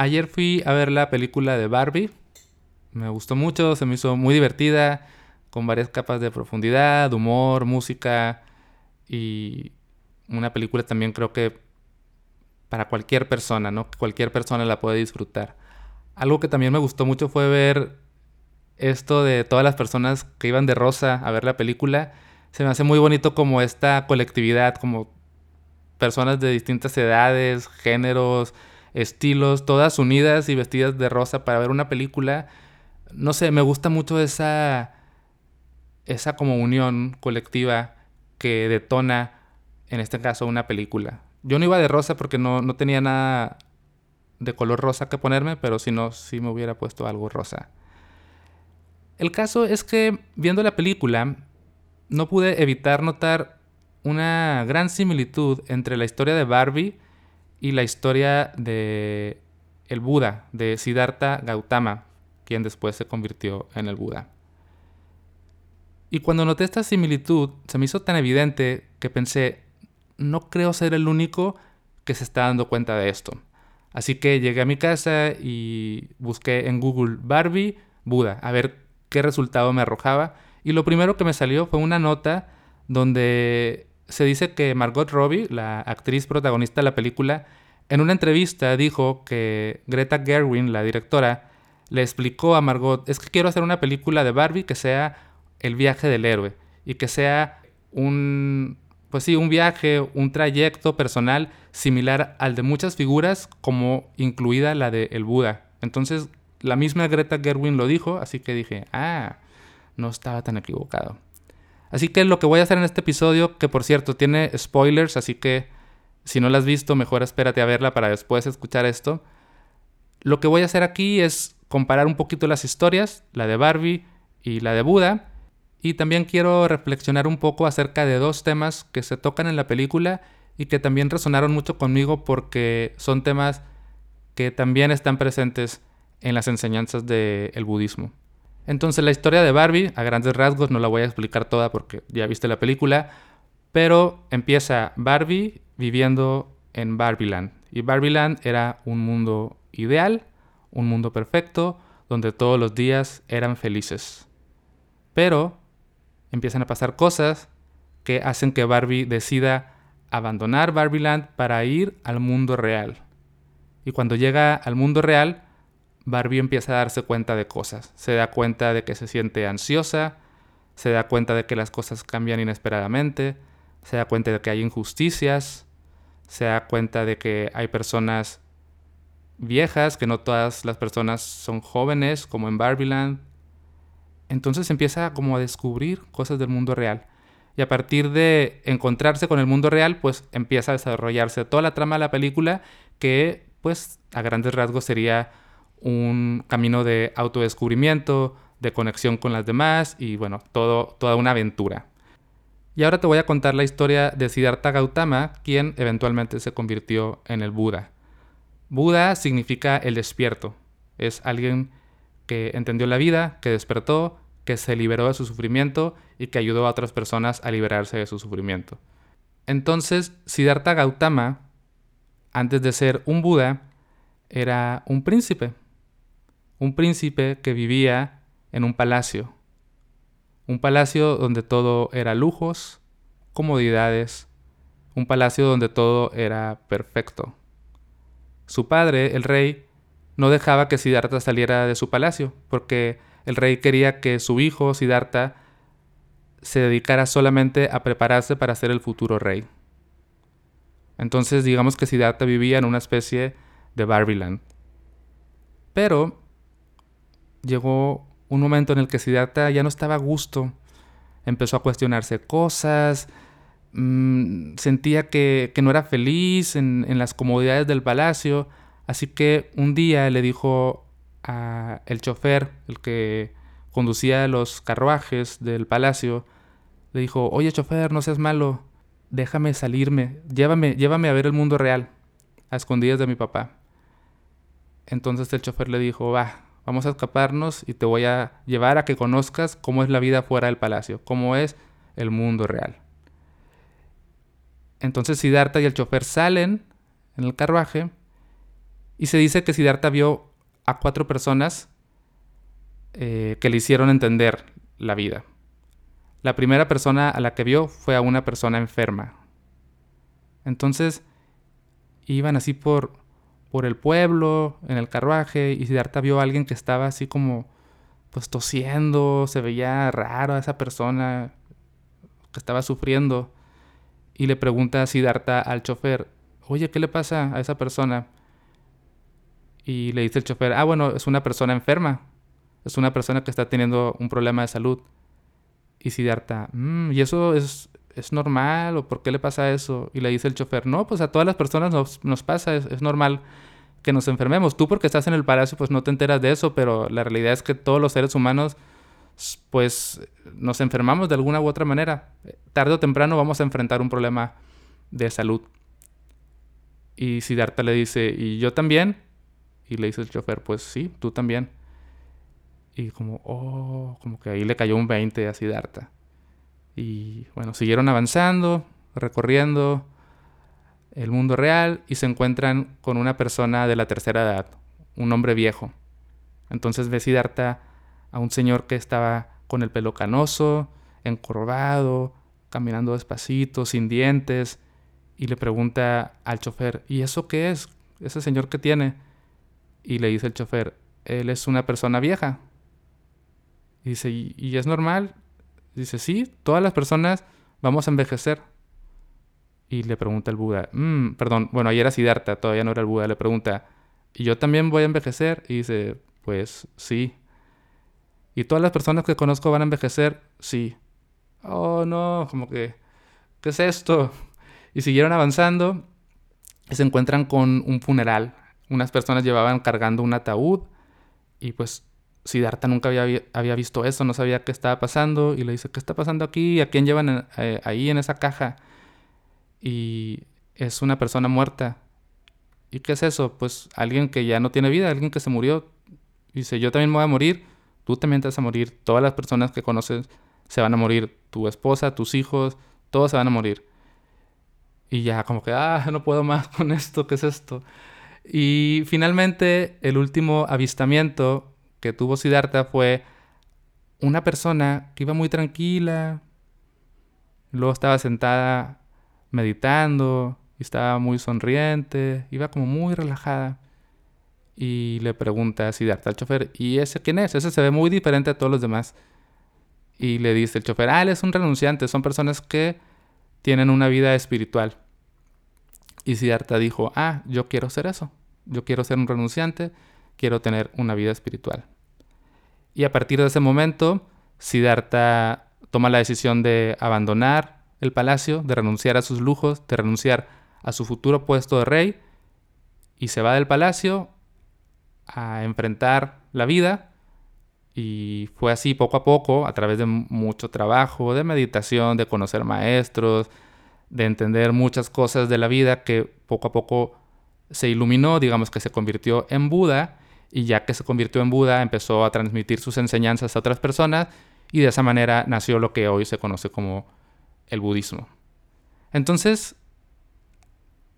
Ayer fui a ver la película de Barbie. Me gustó mucho, se me hizo muy divertida, con varias capas de profundidad, humor, música y una película también creo que para cualquier persona, ¿no? Cualquier persona la puede disfrutar. Algo que también me gustó mucho fue ver esto de todas las personas que iban de rosa a ver la película. Se me hace muy bonito como esta colectividad, como personas de distintas edades, géneros, estilos, todas unidas y vestidas de rosa para ver una película. No sé, me gusta mucho esa esa como unión colectiva que detona en este caso una película. Yo no iba de rosa porque no, no tenía nada de color rosa que ponerme, pero si no, sí me hubiera puesto algo rosa. El caso es que viendo la película no pude evitar notar una gran similitud entre la historia de Barbie y la historia de el Buda, de Siddhartha Gautama, quien después se convirtió en el Buda. Y cuando noté esta similitud, se me hizo tan evidente que pensé, no creo ser el único que se está dando cuenta de esto. Así que llegué a mi casa y busqué en Google Barbie Buda, a ver qué resultado me arrojaba. Y lo primero que me salió fue una nota donde se dice que Margot Robbie, la actriz protagonista de la película, en una entrevista dijo que Greta Gerwin, la directora, le explicó a Margot, es que quiero hacer una película de Barbie que sea el viaje del héroe y que sea un pues sí, un viaje, un trayecto personal similar al de muchas figuras, como incluida la de el Buda. Entonces, la misma Greta Gerwin lo dijo, así que dije, ah, no estaba tan equivocado. Así que lo que voy a hacer en este episodio, que por cierto tiene spoilers, así que si no la has visto, mejor espérate a verla para después escuchar esto. Lo que voy a hacer aquí es comparar un poquito las historias, la de Barbie y la de Buda, y también quiero reflexionar un poco acerca de dos temas que se tocan en la película y que también resonaron mucho conmigo porque son temas que también están presentes en las enseñanzas del budismo. Entonces la historia de Barbie, a grandes rasgos, no la voy a explicar toda porque ya viste la película, pero empieza Barbie viviendo en Barbieland. Y Barbieland era un mundo ideal, un mundo perfecto, donde todos los días eran felices. Pero empiezan a pasar cosas que hacen que Barbie decida abandonar Barbieland para ir al mundo real. Y cuando llega al mundo real, Barbie empieza a darse cuenta de cosas. Se da cuenta de que se siente ansiosa, se da cuenta de que las cosas cambian inesperadamente, se da cuenta de que hay injusticias, se da cuenta de que hay personas viejas, que no todas las personas son jóvenes, como en Barbieland, entonces empieza como a descubrir cosas del mundo real. Y a partir de encontrarse con el mundo real, pues empieza a desarrollarse toda la trama de la película que, pues, a grandes rasgos sería un camino de autodescubrimiento, de conexión con las demás y, bueno, todo, toda una aventura. Y ahora te voy a contar la historia de Siddhartha Gautama, quien eventualmente se convirtió en el Buda. Buda significa el despierto. Es alguien que entendió la vida, que despertó, que se liberó de su sufrimiento y que ayudó a otras personas a liberarse de su sufrimiento. Entonces, Siddhartha Gautama, antes de ser un Buda, era un príncipe. Un príncipe que vivía en un palacio. Un palacio donde todo era lujos, comodidades. Un palacio donde todo era perfecto. Su padre, el rey, no dejaba que Siddhartha saliera de su palacio, porque el rey quería que su hijo, Siddhartha, se dedicara solamente a prepararse para ser el futuro rey. Entonces digamos que Siddhartha vivía en una especie de Barbieland. Pero llegó un momento en el que Siddhartha ya no estaba a gusto. Empezó a cuestionarse cosas, mm, sentía que, no era feliz en, las comodidades del palacio, Así que un día le dijo a el chofer, el que conducía los carruajes del palacio, le dijo, oye chofer, no seas malo, déjame salirme, llévame, llévame a ver el mundo real, a escondidas de mi papá. Entonces el chofer le dijo, va, vamos a escaparnos y te voy a llevar a que conozcas cómo es la vida fuera del palacio, cómo es el mundo real. Entonces Siddhartha y el chofer salen en el carruaje Y se dice que Siddhartha vio a cuatro personas eh, que le hicieron entender la vida. La primera persona a la que vio fue a una persona enferma. Entonces iban así por, por el pueblo, en el carruaje, y Siddhartha vio a alguien que estaba así como pues tosiendo, se veía raro a esa persona que estaba sufriendo. Y le pregunta a Siddhartha al chofer, oye, ¿qué le pasa a esa persona? Y le dice el chofer, ah, bueno, es una persona enferma. Es una persona que está teniendo un problema de salud. Y Siddhartha, mm, ¿y eso es, es normal? ¿O por qué le pasa eso? Y le dice el chofer, no, pues a todas las personas nos, pasa, es, es, normal que nos enfermemos. Tú porque estás en el palacio, pues no te enteras de eso, pero la realidad es que todos los seres humanos, pues nos enfermamos de alguna u otra manera. Tarde o temprano vamos a enfrentar un problema de salud. Y Siddhartha le dice, ¿y yo también? Y le dice el chofer, pues sí, tú también. Y como, oh, como que ahí le cayó un 20 a Siddhartha. Y bueno, siguieron avanzando, recorriendo el mundo real y se encuentran con una persona de la tercera edad, un hombre viejo. Entonces ve Siddhartha a un señor que estaba con el pelo canoso, encorvado, caminando despacito, sin dientes, y le pregunta al chofer, ¿y eso qué es? Ese señor que tiene. Y le dice el chofer, él es una persona vieja. Y dice, ¿y, es normal? Dice, sí, todas las personas vamos a envejecer. Y le pregunta el Buda, mm, perdón, bueno, ayer era Siddhartha, todavía no era el Buda, le pregunta, ¿y yo también voy a envejecer? Y dice, pues sí. ¿Y todas las personas que conozco van a envejecer? Sí. Oh, no, como que, ¿qué es esto? Y siguieron avanzando y se encuentran con un funeral unas personas llevaban cargando un ataúd y pues Siddhartha nunca había, había visto eso, no sabía qué estaba pasando y le dice, ¿qué está pasando aquí? ¿A quién llevan eh, ahí en esa caja? Y es una persona muerta. ¿Y qué es eso? Pues alguien que ya no tiene vida, alguien que se murió. Dice, yo también me voy a morir, tú también te vas a morir, todas las personas que conoces se van a morir, tu esposa, tus hijos, todos se van a morir. Y ya como que, ah, no puedo más con esto, ¿qué es esto? Y finalmente, el último avistamiento que tuvo Siddhartha fue una persona que iba muy tranquila, luego estaba sentada meditando estaba muy sonriente, iba como muy relajada. Y le pregunta a Siddhartha al chofer, ¿y ese quién es? Ese se ve muy diferente a todos los demás. Y le dice el chofer, ah, él es un renunciante, son personas que tienen una vida espiritual. Y Siddhartha dijo, ah, yo quiero ser eso. Yo quiero ser un renunciante, quiero tener una vida espiritual. Y a partir de ese momento, Siddhartha toma la decisión de abandonar el palacio, de renunciar a sus lujos, de renunciar a su futuro puesto de rey, y se va del palacio a enfrentar la vida. Y fue así poco a poco, a través de mucho trabajo, de meditación, de conocer maestros, de entender muchas cosas de la vida que poco a poco se iluminó, digamos que se convirtió en Buda y ya que se convirtió en Buda empezó a transmitir sus enseñanzas a otras personas y de esa manera nació lo que hoy se conoce como el budismo. Entonces,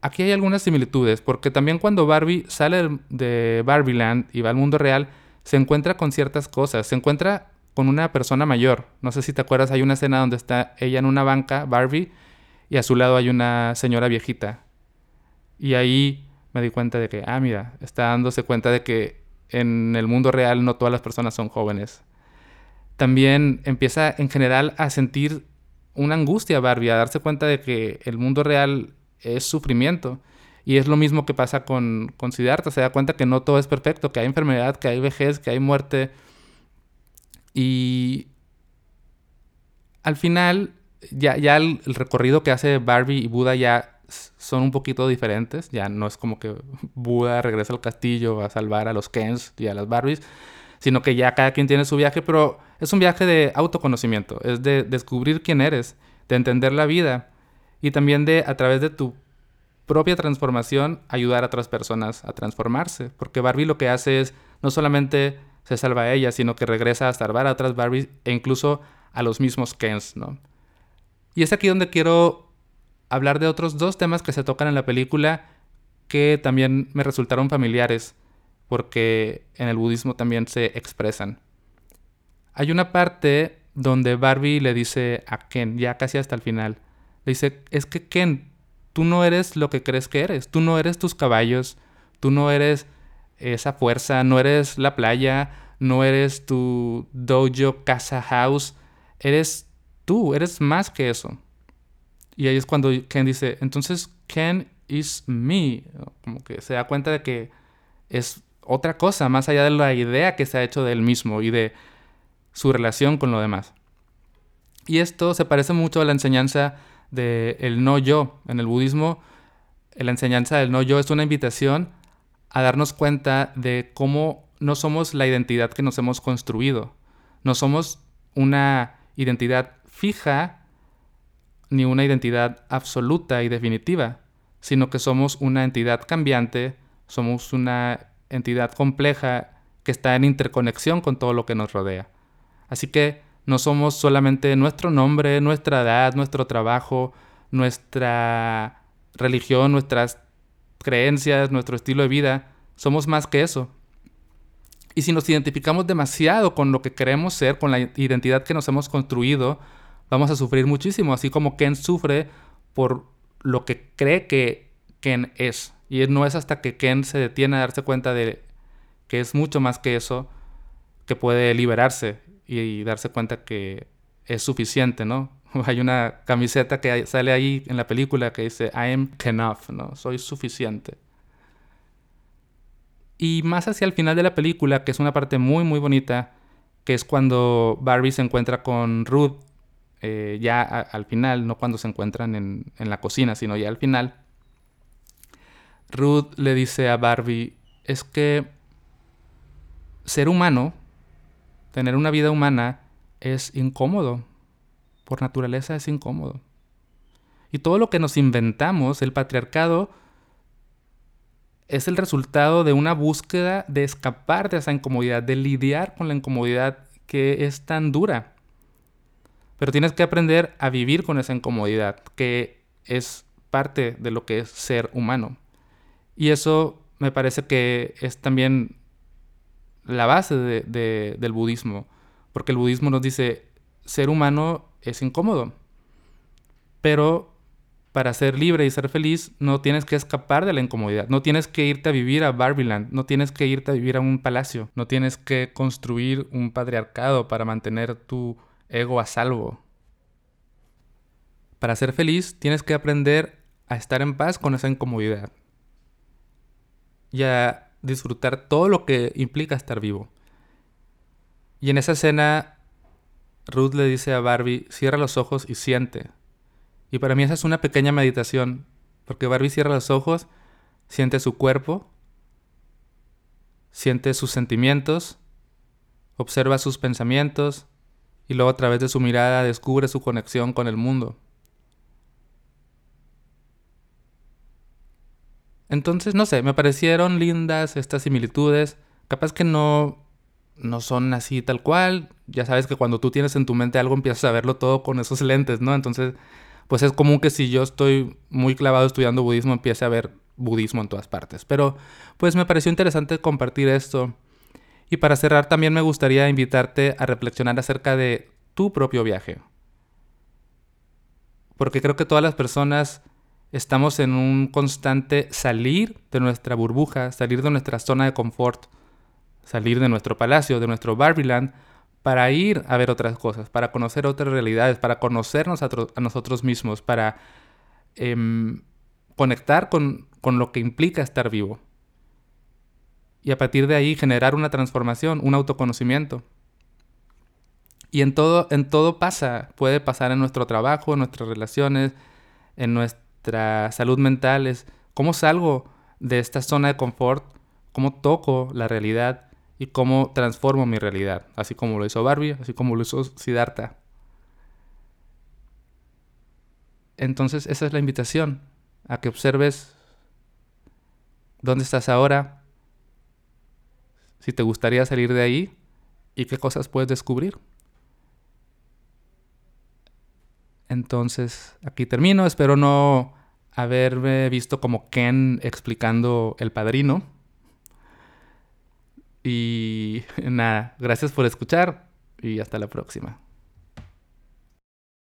aquí hay algunas similitudes, porque también cuando Barbie sale de Barbieland y va al mundo real, se encuentra con ciertas cosas, se encuentra con una persona mayor. No sé si te acuerdas, hay una escena donde está ella en una banca, Barbie, y a su lado hay una señora viejita. Y ahí me di cuenta de que, ah, mira, está dándose cuenta de que en el mundo real no todas las personas son jóvenes. También empieza en general a sentir una angustia Barbie, a darse cuenta de que el mundo real es sufrimiento. Y es lo mismo que pasa con, Siddhartha, se da cuenta que no todo es perfecto, que hay enfermedad, que hay vejez, que hay muerte. Y al final ya, ya el, recorrido que hace Barbie y Buda ya son un poquito diferentes. Ya no es como que Buda regresa al castillo a salvar a los Kens y a las Barbies, sino que ya cada quien tiene su viaje, pero es un viaje de autoconocimiento, es de descubrir quién eres, de entender la vida y también de, a través de tu propia transformación, ayudar a otras personas a transformarse. Porque Barbie lo que hace es no solamente se salva a ella, sino que regresa a salvar a otras Barbies e incluso a los mismos Kens, ¿no? Y es aquí donde quiero hablar de otros dos temas que se tocan en la película que también me resultaron familiares porque en el budismo también se expresan. Hay una parte donde Barbie le dice a Ken, ya casi hasta el final, le dice, es que Ken, tú no eres lo que crees que eres, tú no eres tus caballos, tú no eres esa fuerza, no eres la playa, no eres tu dojo, casa, house, eres tú, eres más que eso. Y ahí es cuando Ken dice, entonces Ken is me, como que se da cuenta de que es otra cosa, más allá de la idea que se ha hecho de él mismo y de su relación con lo demás. Y esto se parece mucho a la enseñanza del el no yo. En el budismo, la enseñanza del no yo es una invitación a darnos cuenta de cómo no somos la identidad que nos hemos construido. No somos una identidad fija ni una identidad absoluta y definitiva, sino que somos una entidad cambiante, somos una entidad compleja que está en interconexión con todo lo que nos rodea. Así que no somos solamente nuestro nombre, nuestra edad, nuestro trabajo, nuestra religión, nuestras creencias, nuestro estilo de vida. Somos más que eso. Y si nos identificamos demasiado con lo que queremos ser, con la identidad que nos hemos construido, vamos a sufrir muchísimo, así como Ken sufre por lo que cree que Ken es. Y no es hasta que Ken se detiene a darse cuenta de que es mucho más que eso, que puede liberarse y darse cuenta que es suficiente, ¿no? Hay una camiseta que sale ahí en la película que dice I am enough, ¿no? Soy suficiente. Y más hacia el final de la película, que es una parte muy, muy bonita, que es cuando Barbie se encuentra con Ruth, eh, ya al final, no cuando se encuentran en, en la cocina, sino ya al final. Ruth le dice a Barbie, es que ser humano tener una vida humana es incómodo. Por naturaleza es incómodo. Y todo lo que nos inventamos, el patriarcado, es el resultado de una búsqueda de escapar de esa incomodidad, de lidiar con la incomodidad que es tan dura. Pero tienes que aprender a vivir con esa incomodidad, que es parte de lo que es ser humano. Y eso me parece que es también la base del budismo, porque el budismo nos dice, ser humano es incómodo, pero para ser libre y ser feliz no tienes que escapar de la incomodidad, no tienes que irte a vivir a Barbiland, no tienes que irte a vivir a un palacio, no tienes que construir un patriarcado para mantener tu ego a salvo. Para ser feliz tienes que aprender a estar en paz con esa incomodidad y a disfrutar todo lo que implica estar vivo. Y en esa escena, Ruth le dice a Barbie, cierra los ojos y siente. Y para mí esa es una pequeña meditación, porque Barbie cierra los ojos, siente su cuerpo, siente sus sentimientos, observa sus pensamientos y luego a través de su mirada descubre su conexión con el mundo. Entonces, no sé, me parecieron lindas estas similitudes. Capaz que no, no son así tal cual. Ya sabes que cuando tú tienes en tu mente algo empiezas a verlo todo con esos lentes, ¿no? Entonces, pues es común que si yo estoy muy clavado estudiando budismo empiece a ver budismo en todas partes. Pero pues me pareció interesante compartir esto. Y para cerrar también me gustaría invitarte a reflexionar acerca de tu propio viaje. Porque creo que todas las personas estamos en un constante salir de nuestra burbuja, salir de nuestra zona de confort, salir de nuestro palacio, de nuestro Barbieland, para ir a ver otras cosas, para conocer otras realidades, para conocernos a, nosotros mismos, para em, conectar con, con lo que implica estar vivo. Y a partir de ahí generar una transformación, un autoconocimiento. Y en todo, en todo pasa, puede pasar en nuestro trabajo, en nuestras relaciones, en nuestra salud mental es cómo salgo de esta zona de confort, cómo toco la realidad y cómo transformo mi realidad, así como lo hizo Barbie, así como lo hizo Siddhartha. Entonces esa es la invitación, a que observes dónde estás ahora, si te gustaría salir de ahí y qué cosas puedes descubrir. Entonces, aquí termino. Espero no haberme visto como Ken explicando El Padrino. Y nada, gracias por escuchar y hasta la próxima.